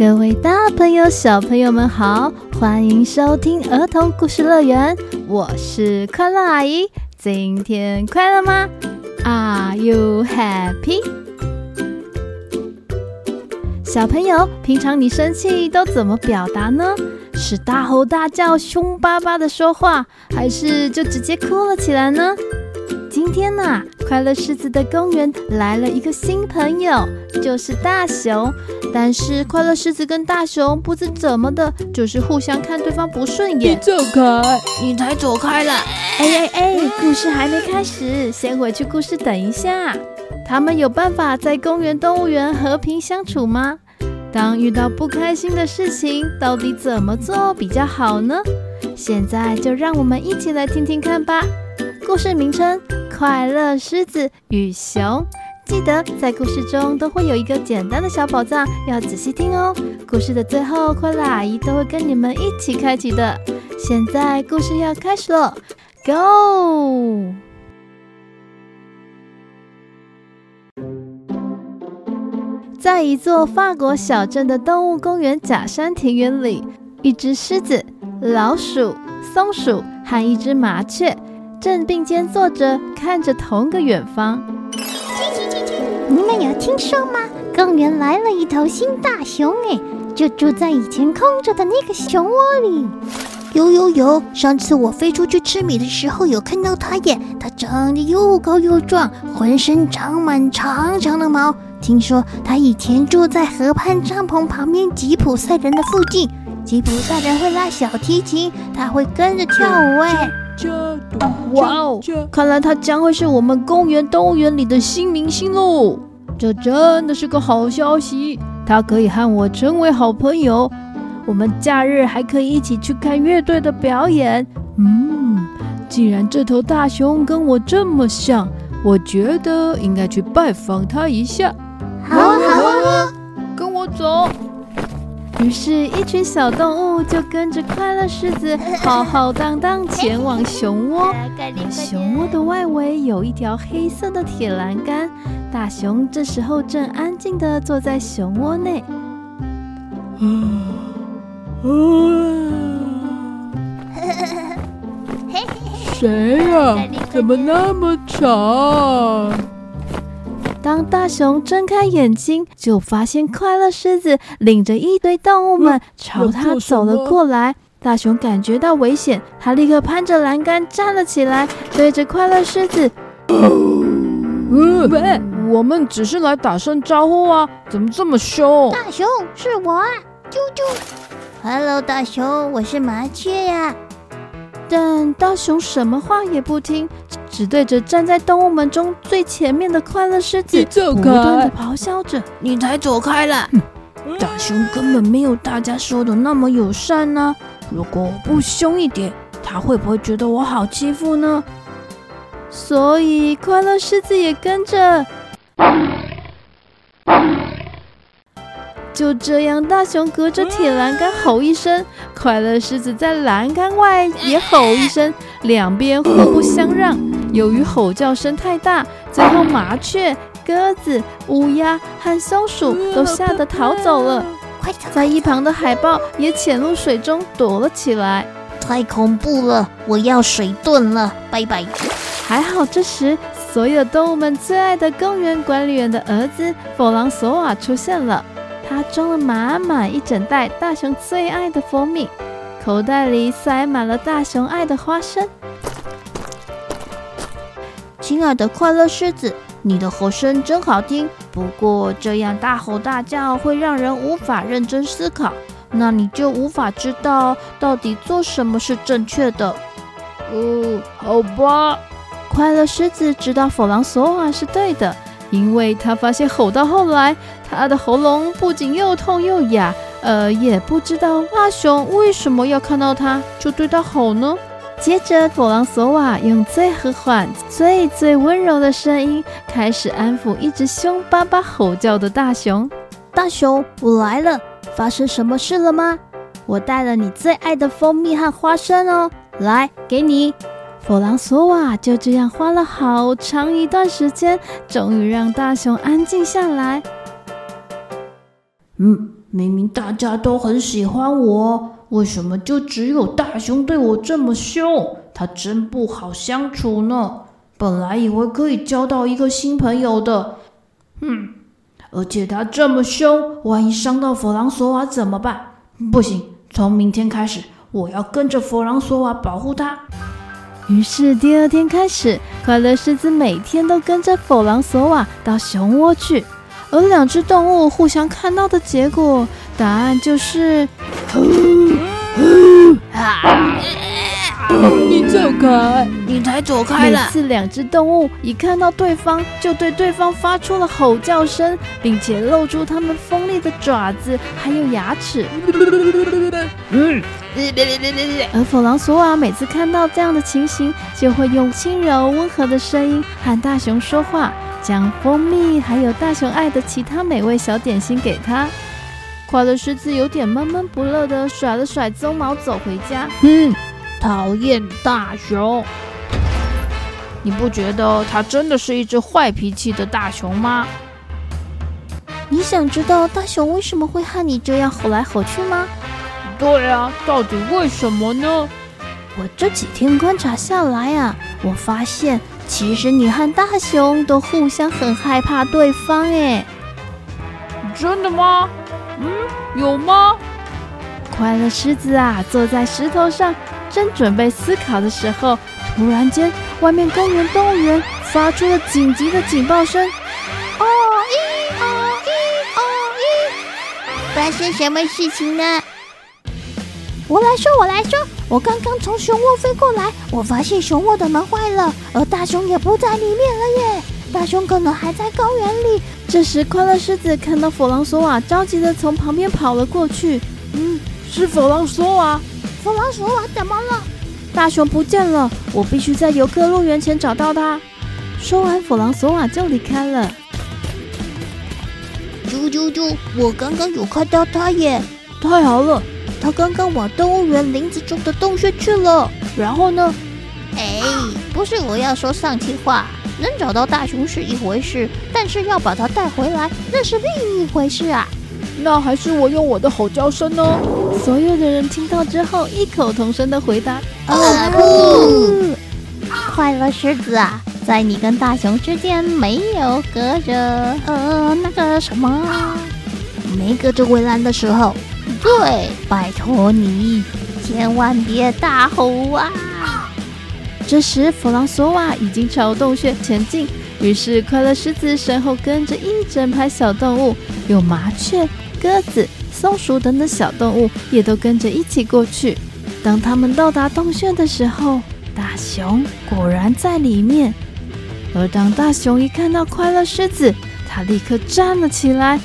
各位大朋友、小朋友们好，欢迎收听儿童故事乐园，我是快乐阿姨。今天快乐吗？Are you happy？小朋友，平常你生气都怎么表达呢？是大吼大叫、凶巴巴的说话，还是就直接哭了起来呢？今天呢、啊，快乐狮子的公园来了一个新朋友，就是大熊。但是快乐狮子跟大熊不知怎么的，就是互相看对方不顺眼。你走开！你才走开了！哎哎哎，故事还没开始，先回去故事等一下。他们有办法在公园动物园和平相处吗？当遇到不开心的事情，到底怎么做比较好呢？现在就让我们一起来听听看吧。故事名称。快乐狮子与熊，记得在故事中都会有一个简单的小宝藏，要仔细听哦。故事的最后，快乐阿姨都会跟你们一起开启的。现在故事要开始了，Go！在一座法国小镇的动物公园假山庭园里，一只狮子、老鼠、松鼠和一只麻雀。正并肩坐着，看着同个远方。你们有听说吗？公园来了一头新大熊，哎，就住在以前空着的那个熊窝里。有有有，上次我飞出去吃米的时候，有看到它耶。它长得又高又壮，浑身长满长长的毛。听说它以前住在河畔帐篷旁边吉普赛人的附近。吉普赛人会拉小提琴，它会跟着跳舞，哎。哇哦！看来他将会是我们公园动物园里的新明星喽！这真的是个好消息，他可以和我成为好朋友。我们假日还可以一起去看乐队的表演。嗯，既然这头大熊跟我这么像，我觉得应该去拜访他一下。好啊，好啊，跟我走。于是，一群小动物就跟着快乐狮子 浩浩荡荡前往熊窝。熊窝的外围有一条黑色的铁栏杆，大熊这时候正安静地坐在熊窝内。啊啊！谁呀？怎么那么吵？当大熊睁开眼睛，就发现快乐狮子领着一堆动物们朝他走了过来。大熊感觉到危险，他立刻攀着栏杆站了起来，对着快乐狮子：“嗯，喂，我们只是来打声招呼啊，怎么这么凶？”大熊是我啊，啾啾，Hello，大熊，我是麻雀呀。但大熊什么话也不听。只对着站在动物们中最前面的快乐狮子不断的咆哮着：“你才走开了！”大熊根本没有大家说的那么友善呢、啊。如果我不凶一点，他会不会觉得我好欺负呢？所以快乐狮子也跟着。就这样，大熊隔着铁栏杆吼一声，快乐狮子在栏杆外也吼一声，两边互不相让。由于吼叫声太大，最后麻雀、鸽子、乌鸦和松鼠都吓得逃走了。在一旁的海豹也潜入水中躲了起来。太恐怖了，我要水遁了，拜拜。还好这时，所有动物们最爱的公园管理员的儿子弗朗索瓦出现了。他装了满满一整袋大熊最爱的蜂蜜，口袋里塞满了大熊爱的花生。亲爱的快乐狮子，你的吼声真好听。不过这样大吼大叫会让人无法认真思考，那你就无法知道到底做什么是正确的。哦，好吧。快乐狮子知道弗朗索瓦是对的，因为他发现吼到后来，他的喉咙不仅又痛又哑，呃，也不知道大熊为什么要看到他就对他吼呢。接着，弗朗索瓦用最和缓、最最温柔的声音开始安抚一直凶巴巴吼叫的大熊。大熊，我来了，发生什么事了吗？我带了你最爱的蜂蜜和花生哦，来，给你。弗朗索瓦就这样花了好长一段时间，终于让大熊安静下来。嗯，明明大家都很喜欢我。为什么就只有大熊对我这么凶？他真不好相处呢。本来以为可以交到一个新朋友的，嗯，而且他这么凶，万一伤到弗朗索瓦怎么办？不行，从明天开始，我要跟着弗朗索瓦保护他。于是第二天开始，快乐狮子每天都跟着弗朗索瓦到熊窝去，而两只动物互相看到的结果，答案就是。你走开！你才走开了。每次两只动物一看到对方，就对对方发出了吼叫声，并且露出它们锋利的爪子，还有牙齿。嗯，而弗朗索瓦每次看到这样的情形，就会用轻柔温和的声音和大熊说话，将蜂蜜还有大熊爱的其他美味小点心给他。快乐狮子有点闷闷不乐的甩了甩鬃毛，走回家。嗯，讨厌大熊！你不觉得它真的是一只坏脾气的大熊吗？你想知道大熊为什么会和你这样吼来吼去吗？对啊，到底为什么呢？我这几天观察下来啊，我发现其实你和大熊都互相很害怕对方。诶，真的吗？嗯，有吗？快乐狮子啊，坐在石头上，正准备思考的时候，突然间，外面公园动物园发出了紧急的警报声。哦咦哦咦哦咦，发生什么事情呢？我来说，我来说，我刚刚从熊窝飞过来，我发现熊窝的门坏了，而大熊也不在里面了耶。大熊可能还在高原里。这时，快乐狮子看到弗朗索瓦，着急的从旁边跑了过去。嗯，是弗朗索瓦。弗朗索瓦怎么了？大熊不见了，我必须在游客乐园前找到他。说完，弗朗索瓦就离开了。啾啾啾！我刚刚有看到他耶！太好了，他刚刚往动物园林子中的洞穴去了。然后呢？哎，不是我要说丧气话。能找到大熊是一回事，但是要把它带回来，那是另一回事啊！那还是我用我的吼叫声呢？所有的人听到之后，异口同声的回答：“啊不！”快乐狮子啊，在你跟大熊之间没有隔着呃那个什么，没隔着围栏的时候，对，拜托你千万别大吼啊！这时，弗朗索瓦已经朝洞穴前进，于是快乐狮子身后跟着一整排小动物，有麻雀、鸽子、松鼠等等小动物也都跟着一起过去。当他们到达洞穴的时候，大熊果然在里面。而当大熊一看到快乐狮子，他立刻站了起来。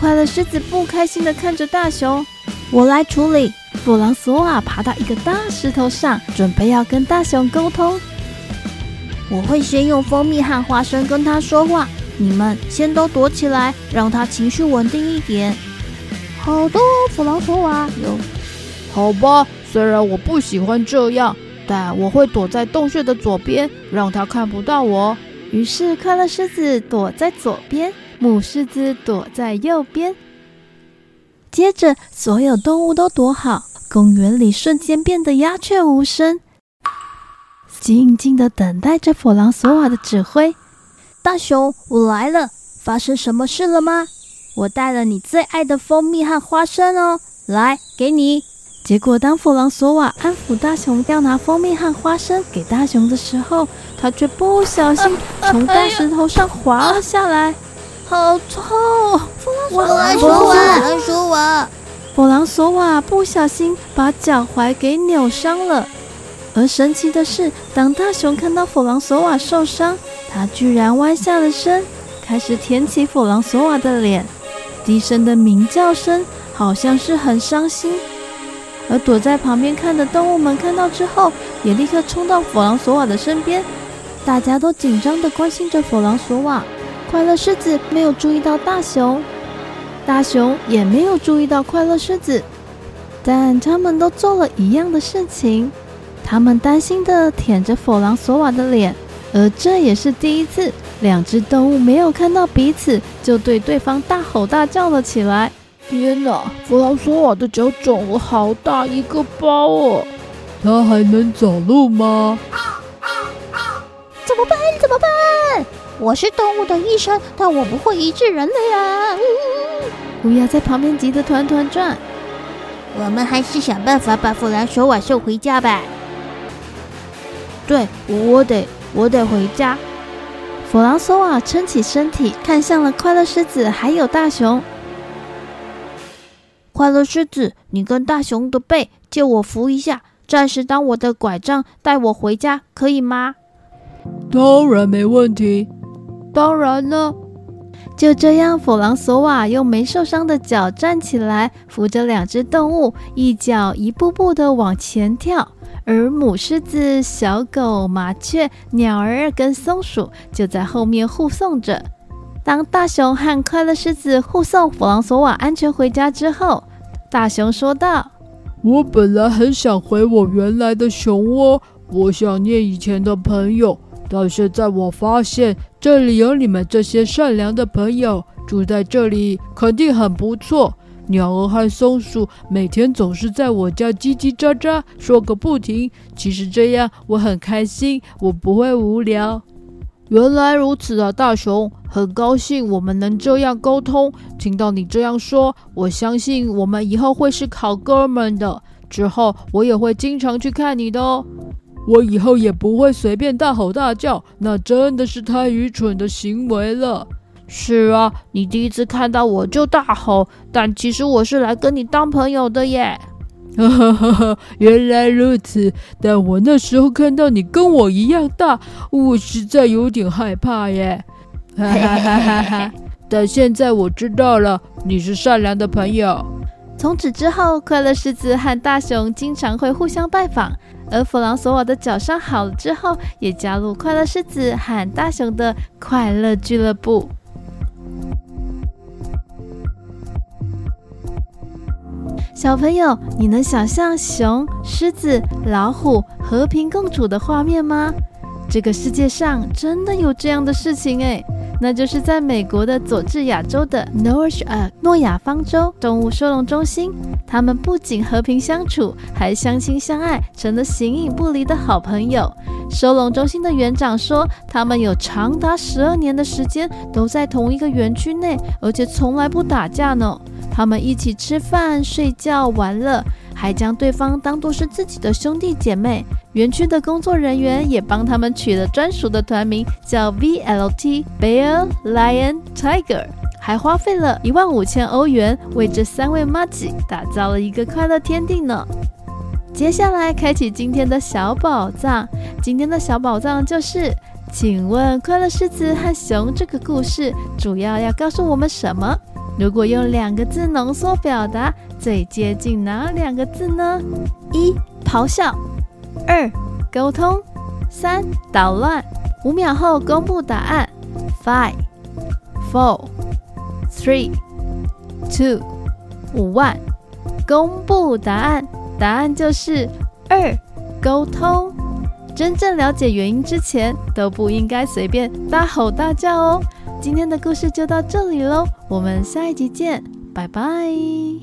快乐狮子不开心地看着大熊：“我来处理。”弗朗索瓦爬到一个大石头上，准备要跟大熊沟通。我会先用蜂蜜和花生跟他说话，你们先都躲起来，让他情绪稳定一点。好的，弗朗索瓦。有，好吧。虽然我不喜欢这样，但我会躲在洞穴的左边，让他看不到我。于是，快乐狮子躲在左边，母狮子躲在右边。接着，所有动物都躲好，公园里瞬间变得鸦雀无声，静静的等待着弗朗索瓦的指挥。大熊，我来了，发生什么事了吗？我带了你最爱的蜂蜜和花生哦，来，给你。结果，当弗朗索瓦安抚大熊要拿蜂蜜和花生给大熊的时候，他却不小心 从大石头上滑了下来。好痛！我来说我来说我。弗朗索瓦不小心把脚踝给扭伤了。而神奇的是，当大熊看到弗朗索瓦受伤，他居然弯下了身，开始舔起弗朗索瓦的脸，低声的鸣叫声好像是很伤心。而躲在旁边看的动物们看到之后，也立刻冲到弗朗索瓦的身边，大家都紧张地关心着弗朗索瓦。快乐狮子没有注意到大熊，大熊也没有注意到快乐狮子，但他们都做了一样的事情。他们担心地舔着弗朗索瓦的脸，而这也是第一次，两只动物没有看到彼此就对对方大吼大叫了起来。天哪，弗朗索瓦的脚肿了好大一个包哦！他还能走路吗？怎么办？怎么办？我是动物的医生，但我不会医治人类啊！乌鸦在旁边急得团团转。我们还是想办法把弗兰索瓦送回家吧。对，我得，我得回家。弗朗索瓦撑起身体，看向了快乐狮子还有大熊。快乐狮子，你跟大熊的背借我扶一下，暂时当我的拐杖，带我回家，可以吗？当然没问题。当然了，就这样，弗朗索瓦用没受伤的脚站起来，扶着两只动物，一脚一步步地往前跳。而母狮子、小狗、麻雀、鸟儿跟松鼠就在后面护送着。当大熊和快乐狮子护送弗朗索瓦安全回家之后，大熊说道：“我本来很想回我原来的熊窝，我想念以前的朋友。”到现在，我发现这里有你们这些善良的朋友，住在这里肯定很不错。鸟儿和松鼠每天总是在我家叽叽喳喳说个不停，其实这样我很开心，我不会无聊。原来如此啊，大熊，很高兴我们能这样沟通。听到你这样说，我相信我们以后会是好哥们的。之后我也会经常去看你的哦。我以后也不会随便大吼大叫，那真的是太愚蠢的行为了。是啊，你第一次看到我就大吼，但其实我是来跟你当朋友的耶。哈哈哈哈，原来如此，但我那时候看到你跟我一样大，我实在有点害怕耶。哈哈哈哈哈！但现在我知道了，你是善良的朋友。从此之后，快乐狮子和大熊经常会互相拜访。而弗朗索瓦的脚伤好了之后，也加入快乐狮子和大熊的快乐俱乐部。小朋友，你能想象熊、狮子、老虎和平共处的画面吗？这个世界上真的有这样的事情诶。那就是在美国的佐治亚州的 North 呃诺亚方舟动物收容中心，他们不仅和平相处，还相亲相爱，成了形影不离的好朋友。收容中心的园长说，他们有长达十二年的时间都在同一个园区内，而且从来不打架呢。他们一起吃饭、睡觉、玩乐。还将对方当作是自己的兄弟姐妹。园区的工作人员也帮他们取了专属的团名，叫 VLT（Bear, Lion, Tiger），还花费了一万五千欧元为这三位麻吉打造了一个快乐天地呢。接下来开启今天的小宝藏，今天的小宝藏就是，请问快乐狮子和熊这个故事主要要告诉我们什么？如果用两个字浓缩表达，最接近哪两个字呢？一、咆哮；二、沟通；三、捣乱。五秒后公布答案：Five, four, three, two, one。公布答案，答案就是二、沟通。真正了解原因之前，都不应该随便大吼大叫哦。今天的故事就到这里喽，我们下一集见，拜拜。